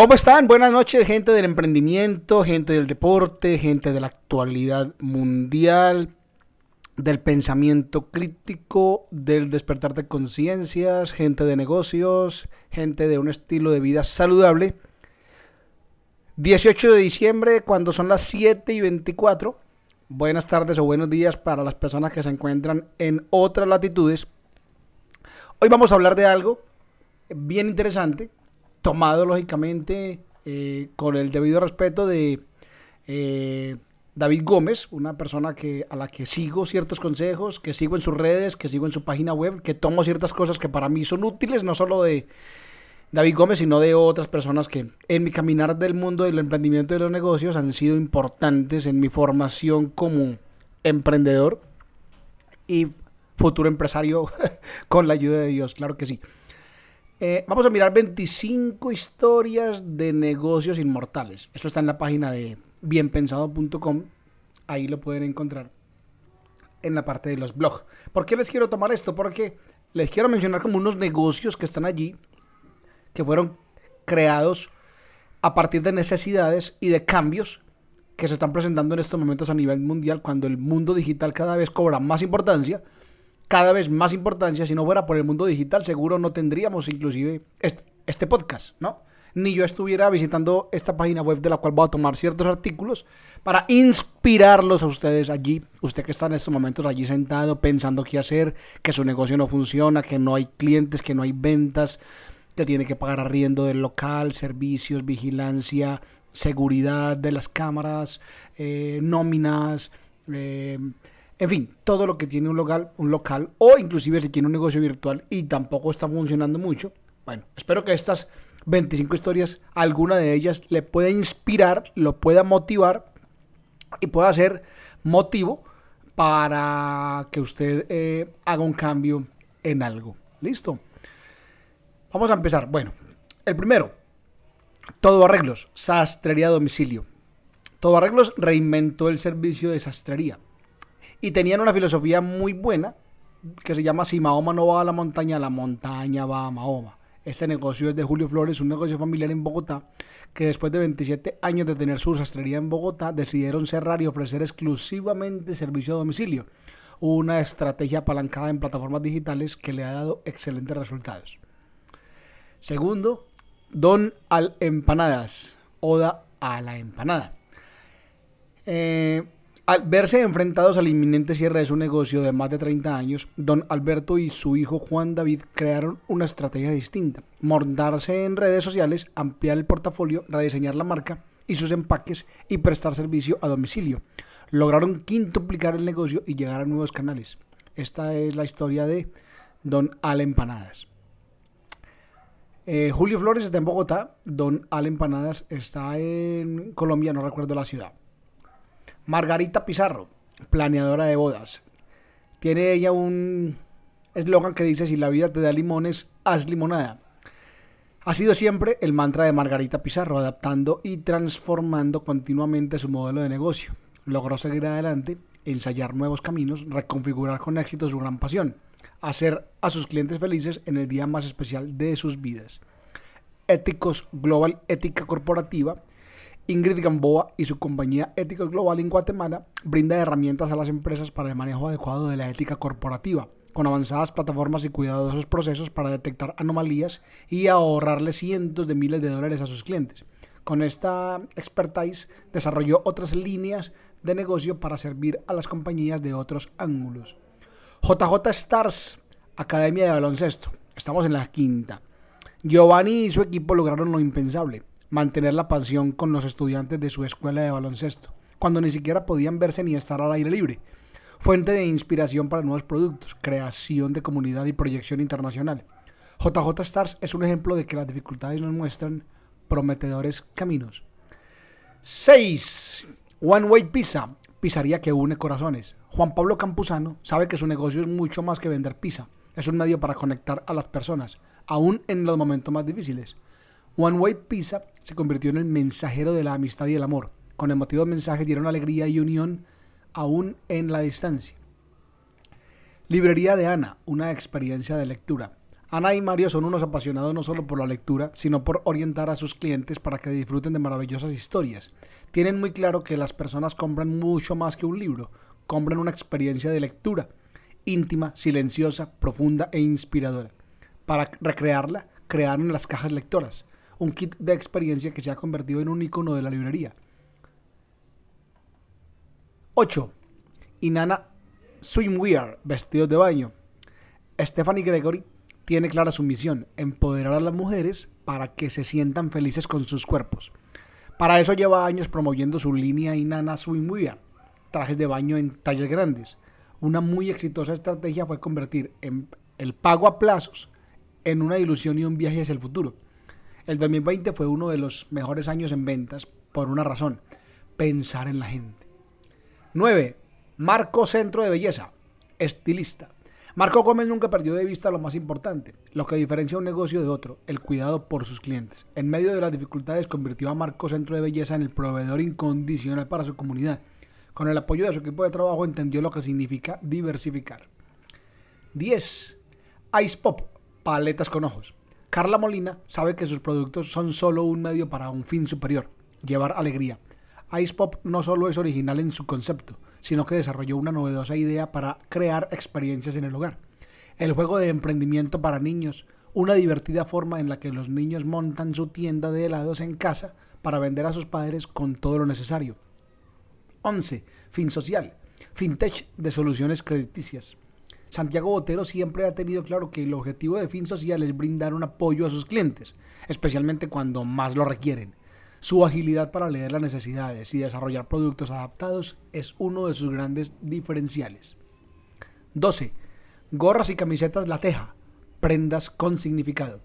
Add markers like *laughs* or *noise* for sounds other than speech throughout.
¿Cómo están? Buenas noches, gente del emprendimiento, gente del deporte, gente de la actualidad mundial, del pensamiento crítico, del despertar de conciencias, gente de negocios, gente de un estilo de vida saludable. 18 de diciembre, cuando son las 7 y 24. Buenas tardes o buenos días para las personas que se encuentran en otras latitudes. Hoy vamos a hablar de algo bien interesante tomado lógicamente eh, con el debido respeto de eh, David Gómez, una persona que, a la que sigo ciertos consejos, que sigo en sus redes, que sigo en su página web, que tomo ciertas cosas que para mí son útiles, no solo de David Gómez, sino de otras personas que en mi caminar del mundo del emprendimiento y de los negocios han sido importantes en mi formación como emprendedor y futuro empresario *laughs* con la ayuda de Dios, claro que sí. Eh, vamos a mirar 25 historias de negocios inmortales. Esto está en la página de bienpensado.com. Ahí lo pueden encontrar en la parte de los blogs. ¿Por qué les quiero tomar esto? Porque les quiero mencionar como unos negocios que están allí, que fueron creados a partir de necesidades y de cambios que se están presentando en estos momentos a nivel mundial cuando el mundo digital cada vez cobra más importancia cada vez más importancia. Si no fuera por el mundo digital, seguro no tendríamos inclusive este, podcast, ¿no? Ni yo estuviera visitando esta página web de la cual voy a tomar ciertos artículos para inspirarlos a ustedes allí. Usted que está en estos momentos allí sentado pensando qué hacer, que su negocio no funciona, que no hay clientes, que no hay ventas, que tiene que pagar arriendo del local, servicios, vigilancia, seguridad de las cámaras, eh, nóminas, eh, en fin, todo lo que tiene un local, un local o inclusive si tiene un negocio virtual y tampoco está funcionando mucho. Bueno, espero que estas 25 historias, alguna de ellas le pueda inspirar, lo pueda motivar y pueda ser motivo para que usted eh, haga un cambio en algo. ¿Listo? Vamos a empezar. Bueno, el primero, todo arreglos, sastrería a domicilio. Todo arreglos reinventó el servicio de sastrería y tenían una filosofía muy buena que se llama Si Mahoma no va a la montaña, la montaña va a Mahoma. Este negocio es de Julio Flores, un negocio familiar en Bogotá, que después de 27 años de tener su sastrería en Bogotá, decidieron cerrar y ofrecer exclusivamente servicio a domicilio. Una estrategia apalancada en plataformas digitales que le ha dado excelentes resultados. Segundo, Don al Empanadas, Oda a la Empanada. Eh, al verse enfrentados al inminente cierre de su negocio de más de 30 años, don Alberto y su hijo Juan David crearon una estrategia distinta. Montarse en redes sociales, ampliar el portafolio, rediseñar la marca y sus empaques y prestar servicio a domicilio. Lograron quintuplicar el negocio y llegar a nuevos canales. Esta es la historia de Don Al Empanadas. Eh, Julio Flores está en Bogotá, Don Al Empanadas está en Colombia, no recuerdo la ciudad. Margarita Pizarro, planeadora de bodas. Tiene ella un eslogan que dice, si la vida te da limones, haz limonada. Ha sido siempre el mantra de Margarita Pizarro, adaptando y transformando continuamente su modelo de negocio. Logró seguir adelante, ensayar nuevos caminos, reconfigurar con éxito su gran pasión, hacer a sus clientes felices en el día más especial de sus vidas. Éticos Global Ética Corporativa Ingrid Gamboa y su compañía Ética Global en Guatemala brinda herramientas a las empresas para el manejo adecuado de la ética corporativa, con avanzadas plataformas y cuidadosos procesos para detectar anomalías y ahorrarle cientos de miles de dólares a sus clientes. Con esta expertise desarrolló otras líneas de negocio para servir a las compañías de otros ángulos. JJ Stars, Academia de Baloncesto. Estamos en la quinta. Giovanni y su equipo lograron lo impensable mantener la pasión con los estudiantes de su escuela de baloncesto, cuando ni siquiera podían verse ni estar al aire libre. Fuente de inspiración para nuevos productos, creación de comunidad y proyección internacional. JJ Stars es un ejemplo de que las dificultades nos muestran prometedores caminos. 6. One Way Pizza, pizzería que une corazones. Juan Pablo Campuzano sabe que su negocio es mucho más que vender pizza. Es un medio para conectar a las personas, aún en los momentos más difíciles. One Way Pizza se convirtió en el mensajero de la amistad y el amor. Con emotivos mensajes dieron alegría y unión aún en la distancia. Librería de Ana, una experiencia de lectura. Ana y Mario son unos apasionados no solo por la lectura, sino por orientar a sus clientes para que disfruten de maravillosas historias. Tienen muy claro que las personas compran mucho más que un libro, compran una experiencia de lectura, íntima, silenciosa, profunda e inspiradora. Para recrearla, crearon las cajas lectoras, un kit de experiencia que se ha convertido en un icono de la librería. 8. Inana Swimwear, vestidos de baño. Stephanie Gregory tiene clara su misión, empoderar a las mujeres para que se sientan felices con sus cuerpos. Para eso lleva años promoviendo su línea Inana Swimwear, trajes de baño en tallas grandes. Una muy exitosa estrategia fue convertir en el pago a plazos en una ilusión y un viaje hacia el futuro. El 2020 fue uno de los mejores años en ventas por una razón, pensar en la gente. 9. Marco Centro de Belleza, estilista. Marco Gómez nunca perdió de vista lo más importante, lo que diferencia un negocio de otro, el cuidado por sus clientes. En medio de las dificultades convirtió a Marco Centro de Belleza en el proveedor incondicional para su comunidad. Con el apoyo de su equipo de trabajo entendió lo que significa diversificar. 10. Ice Pop, paletas con ojos. Carla Molina sabe que sus productos son solo un medio para un fin superior, llevar alegría. Ice Pop no solo es original en su concepto, sino que desarrolló una novedosa idea para crear experiencias en el hogar. El juego de emprendimiento para niños, una divertida forma en la que los niños montan su tienda de helados en casa para vender a sus padres con todo lo necesario. 11. Fin social. Fintech de soluciones crediticias. Santiago Botero siempre ha tenido claro que el objetivo de Fin Social es brindar un apoyo a sus clientes, especialmente cuando más lo requieren. Su agilidad para leer las necesidades y desarrollar productos adaptados es uno de sus grandes diferenciales. 12. Gorras y camisetas La Teja, prendas con significado.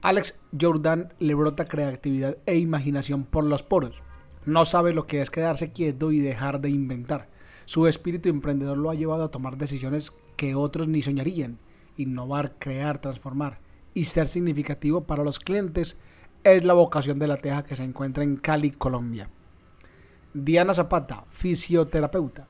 Alex Jordan le brota creatividad e imaginación por los poros. No sabe lo que es quedarse quieto y dejar de inventar. Su espíritu emprendedor lo ha llevado a tomar decisiones que otros ni soñarían. Innovar, crear, transformar y ser significativo para los clientes es la vocación de la Teja que se encuentra en Cali, Colombia. Diana Zapata, fisioterapeuta.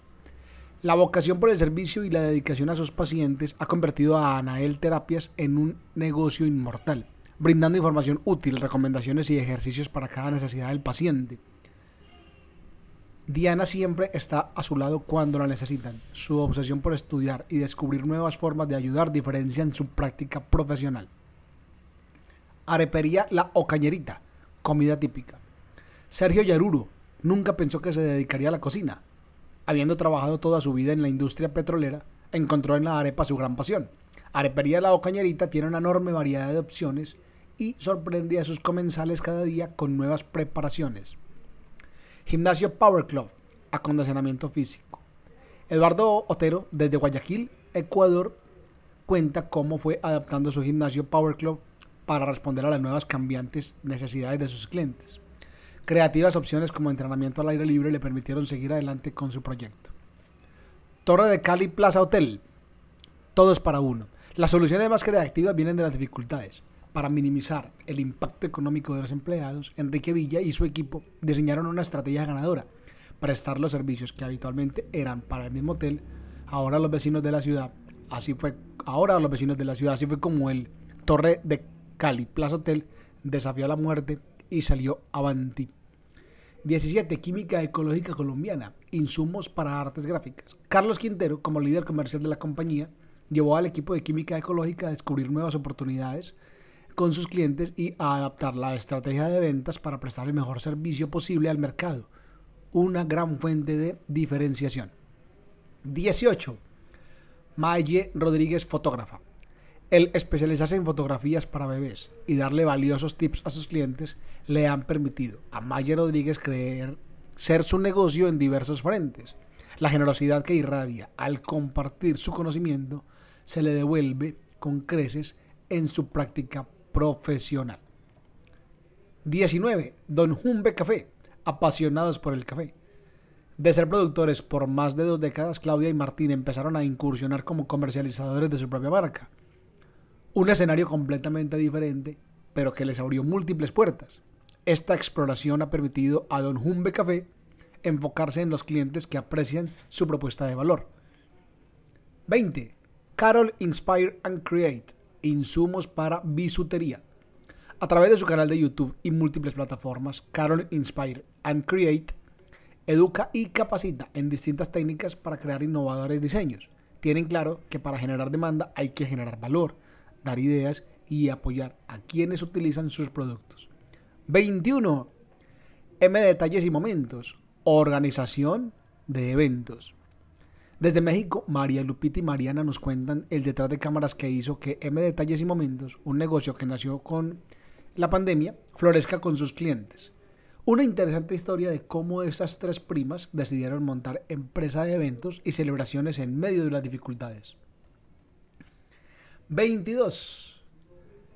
La vocación por el servicio y la dedicación a sus pacientes ha convertido a Anael Terapias en un negocio inmortal, brindando información útil, recomendaciones y ejercicios para cada necesidad del paciente. Diana siempre está a su lado cuando la necesitan. Su obsesión por estudiar y descubrir nuevas formas de ayudar diferencia en su práctica profesional. Arepería La Ocañerita, comida típica. Sergio Yaruro nunca pensó que se dedicaría a la cocina. Habiendo trabajado toda su vida en la industria petrolera, encontró en la arepa su gran pasión. Arepería La Ocañerita tiene una enorme variedad de opciones y sorprende a sus comensales cada día con nuevas preparaciones. Gimnasio Power Club, acondicionamiento físico. Eduardo Otero, desde Guayaquil, Ecuador, cuenta cómo fue adaptando su gimnasio Power Club para responder a las nuevas cambiantes necesidades de sus clientes. Creativas opciones como entrenamiento al aire libre le permitieron seguir adelante con su proyecto. Torre de Cali Plaza Hotel. Todo es para uno. Las soluciones más creativas vienen de las dificultades. Para minimizar el impacto económico de los empleados, Enrique Villa y su equipo diseñaron una estrategia ganadora. Prestar los servicios que habitualmente eran para el mismo hotel, ahora los vecinos de la ciudad, así fue, ahora los vecinos de la ciudad, así fue como el Torre de Cali Plaza Hotel desafió a la muerte y salió avanti. 17. Química ecológica colombiana. Insumos para artes gráficas. Carlos Quintero, como líder comercial de la compañía, llevó al equipo de química ecológica a descubrir nuevas oportunidades con sus clientes y a adaptar la estrategia de ventas para prestar el mejor servicio posible al mercado. Una gran fuente de diferenciación. 18. Maye Rodríguez, fotógrafa. El especializarse en fotografías para bebés y darle valiosos tips a sus clientes le han permitido a Maya Rodríguez creer ser su negocio en diversos frentes. La generosidad que irradia al compartir su conocimiento se le devuelve con creces en su práctica profesional. 19. Don Jumbe Café, apasionados por el café. De ser productores por más de dos décadas, Claudia y Martín empezaron a incursionar como comercializadores de su propia marca un escenario completamente diferente, pero que les abrió múltiples puertas. Esta exploración ha permitido a Don Humbe Café enfocarse en los clientes que aprecian su propuesta de valor. 20. Carol Inspire and Create, insumos para bisutería. A través de su canal de YouTube y múltiples plataformas, Carol Inspire and Create educa y capacita en distintas técnicas para crear innovadores diseños. Tienen claro que para generar demanda hay que generar valor, dar ideas y apoyar a quienes utilizan sus productos. 21. M detalles y momentos. Organización de eventos. Desde México, María Lupita y Mariana nos cuentan el detrás de cámaras que hizo que M Detalles y Momentos, un negocio que nació con la pandemia, florezca con sus clientes. Una interesante historia de cómo estas tres primas decidieron montar empresa de eventos y celebraciones en medio de las dificultades. 22.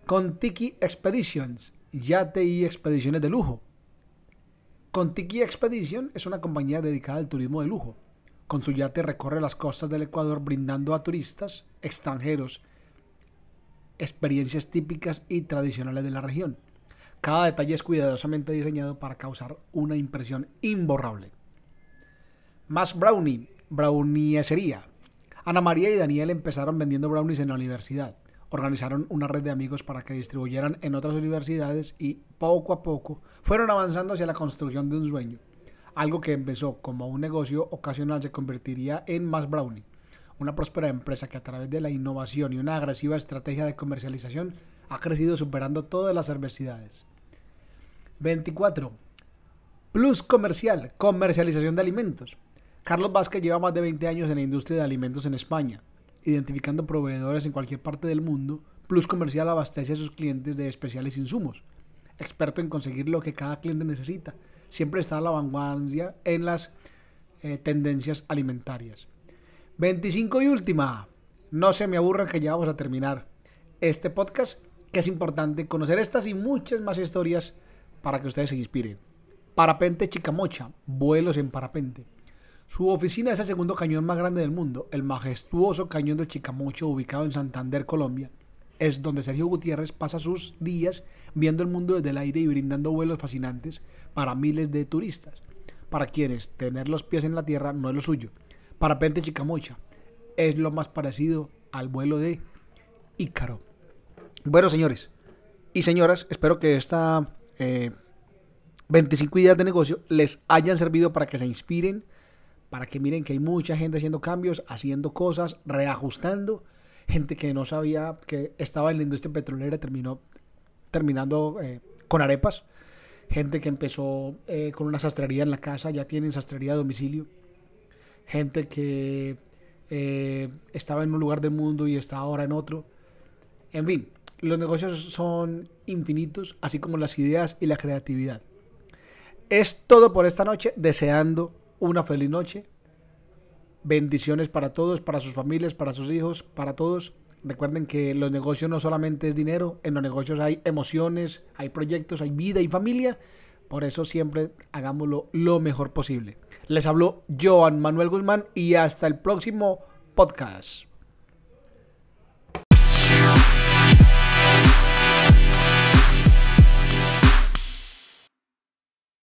Contiki Expeditions, yate y expediciones de lujo. Contiki Expedition es una compañía dedicada al turismo de lujo con su yate recorre las costas del Ecuador brindando a turistas extranjeros experiencias típicas y tradicionales de la región. Cada detalle es cuidadosamente diseñado para causar una impresión imborrable. Más brownie, browniesería. Ana María y Daniel empezaron vendiendo brownies en la universidad. Organizaron una red de amigos para que distribuyeran en otras universidades y poco a poco fueron avanzando hacia la construcción de un sueño algo que empezó como un negocio ocasional se convertiría en Más Brownie, una próspera empresa que a través de la innovación y una agresiva estrategia de comercialización ha crecido superando todas las adversidades. 24. Plus comercial, comercialización de alimentos. Carlos Vázquez lleva más de 20 años en la industria de alimentos en España, identificando proveedores en cualquier parte del mundo. Plus Comercial abastece a sus clientes de especiales insumos, experto en conseguir lo que cada cliente necesita siempre está a la vanguardia en las eh, tendencias alimentarias. 25 y última. No se me aburra que ya vamos a terminar este podcast, que es importante conocer estas y muchas más historias para que ustedes se inspiren. Parapente Chicamocha, vuelos en parapente. Su oficina es el segundo cañón más grande del mundo, el majestuoso cañón de Chicamocha ubicado en Santander, Colombia. Es donde Sergio Gutiérrez pasa sus días viendo el mundo desde el aire y brindando vuelos fascinantes para miles de turistas, para quienes tener los pies en la tierra no es lo suyo. Parapente Chicamocha es lo más parecido al vuelo de Ícaro. Bueno, señores y señoras, espero que esta 25 eh, ideas de negocio les hayan servido para que se inspiren, para que miren que hay mucha gente haciendo cambios, haciendo cosas, reajustando. Gente que no sabía que estaba en la industria petrolera terminó terminando eh, con arepas gente que empezó eh, con una sastrería en la casa, ya tienen sastrería a domicilio, gente que eh, estaba en un lugar del mundo y está ahora en otro. En fin, los negocios son infinitos, así como las ideas y la creatividad. Es todo por esta noche, deseando una feliz noche. Bendiciones para todos, para sus familias, para sus hijos, para todos. Recuerden que los negocios no solamente es dinero, en los negocios hay emociones, hay proyectos, hay vida y familia. Por eso siempre hagámoslo lo mejor posible. Les habló Joan Manuel Guzmán y hasta el próximo podcast.